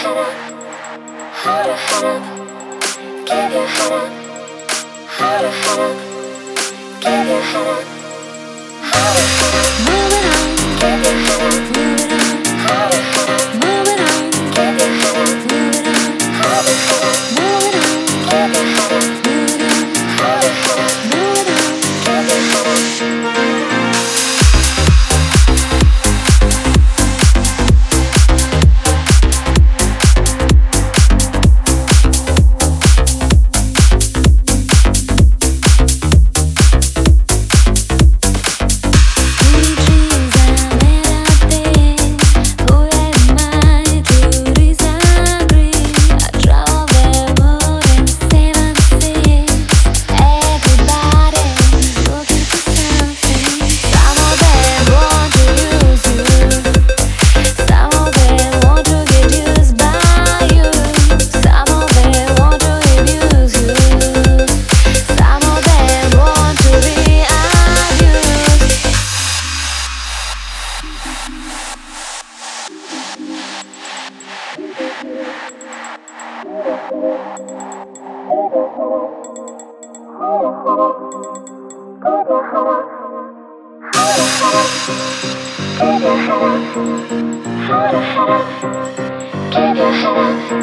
head up, hold your head up, give your head up, hold your head up, give your head up, hold your head up, moving on, give your head up. Keep your head up.